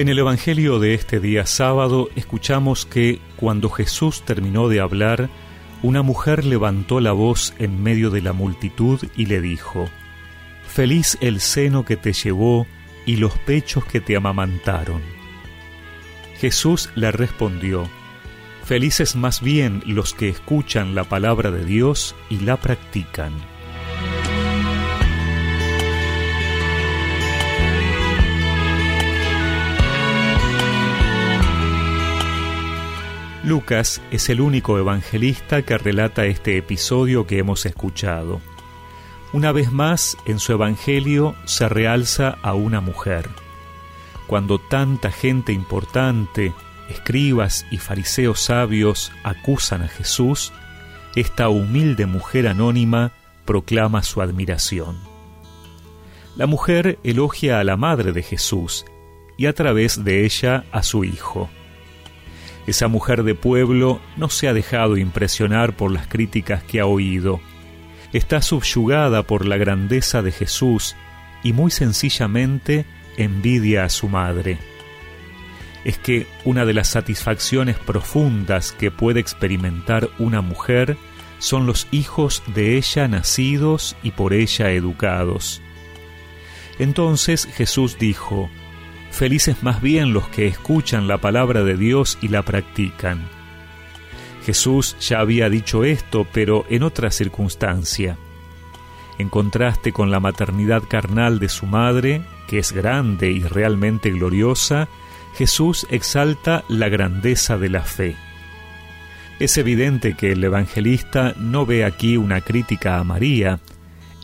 En el Evangelio de este día sábado escuchamos que cuando Jesús terminó de hablar, una mujer levantó la voz en medio de la multitud y le dijo, Feliz el seno que te llevó y los pechos que te amamantaron. Jesús le respondió, Felices más bien los que escuchan la palabra de Dios y la practican. Lucas es el único evangelista que relata este episodio que hemos escuchado. Una vez más, en su evangelio se realza a una mujer. Cuando tanta gente importante, escribas y fariseos sabios acusan a Jesús, esta humilde mujer anónima proclama su admiración. La mujer elogia a la madre de Jesús y a través de ella a su hijo. Esa mujer de pueblo no se ha dejado impresionar por las críticas que ha oído. Está subyugada por la grandeza de Jesús y muy sencillamente envidia a su madre. Es que una de las satisfacciones profundas que puede experimentar una mujer son los hijos de ella nacidos y por ella educados. Entonces Jesús dijo, Felices más bien los que escuchan la palabra de Dios y la practican. Jesús ya había dicho esto, pero en otra circunstancia. En contraste con la maternidad carnal de su madre, que es grande y realmente gloriosa, Jesús exalta la grandeza de la fe. Es evidente que el evangelista no ve aquí una crítica a María.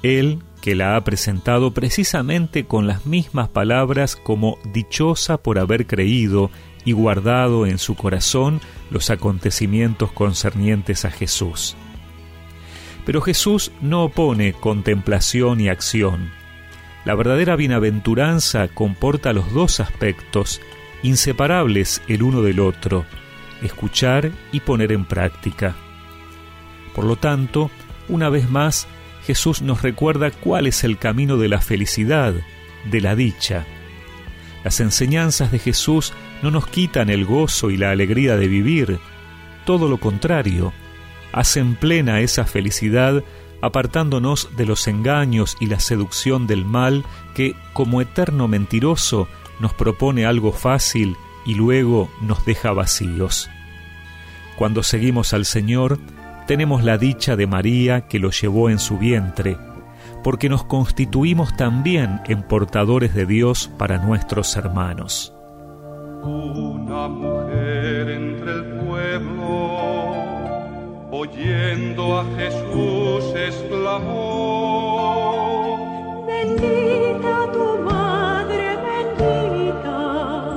Él que la ha presentado precisamente con las mismas palabras como dichosa por haber creído y guardado en su corazón los acontecimientos concernientes a Jesús. Pero Jesús no opone contemplación y acción. La verdadera bienaventuranza comporta los dos aspectos, inseparables el uno del otro, escuchar y poner en práctica. Por lo tanto, una vez más, Jesús nos recuerda cuál es el camino de la felicidad, de la dicha. Las enseñanzas de Jesús no nos quitan el gozo y la alegría de vivir, todo lo contrario, hacen plena esa felicidad apartándonos de los engaños y la seducción del mal que, como eterno mentiroso, nos propone algo fácil y luego nos deja vacíos. Cuando seguimos al Señor, tenemos la dicha de María que lo llevó en su vientre, porque nos constituimos también en portadores de Dios para nuestros hermanos. Una mujer entre el pueblo, oyendo a Jesús, exclamó, Bendita tu madre, bendita,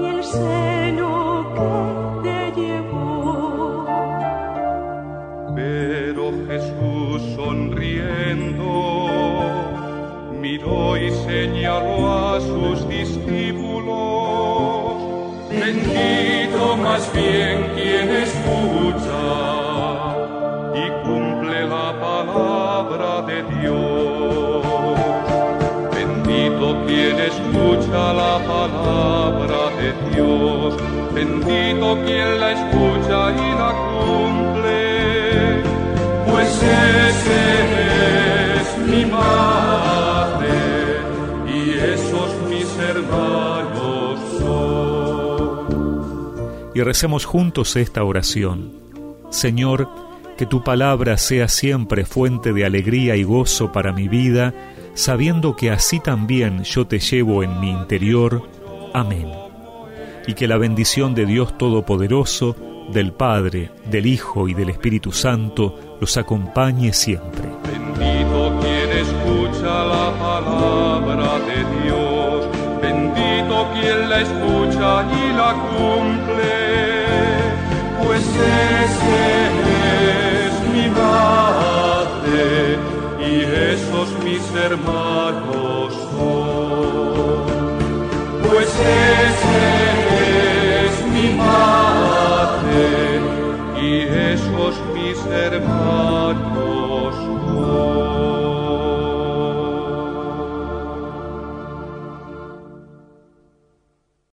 y el seno bien quien escucha y cumple la palabra de Dios. Bendito quien escucha la palabra de Dios. Bendito quien la escucha y la cumple pues es Y recemos juntos esta oración. Señor, que tu palabra sea siempre fuente de alegría y gozo para mi vida, sabiendo que así también yo te llevo en mi interior. Amén. Y que la bendición de Dios Todopoderoso, del Padre, del Hijo y del Espíritu Santo los acompañe siempre. Bendito quien escucha la palabra de Dios, bendito quien la escucha y la cumple, pues ese es mi Padre y esos mis hermanos son, pues ese es mi Padre y esos mis hermanos son.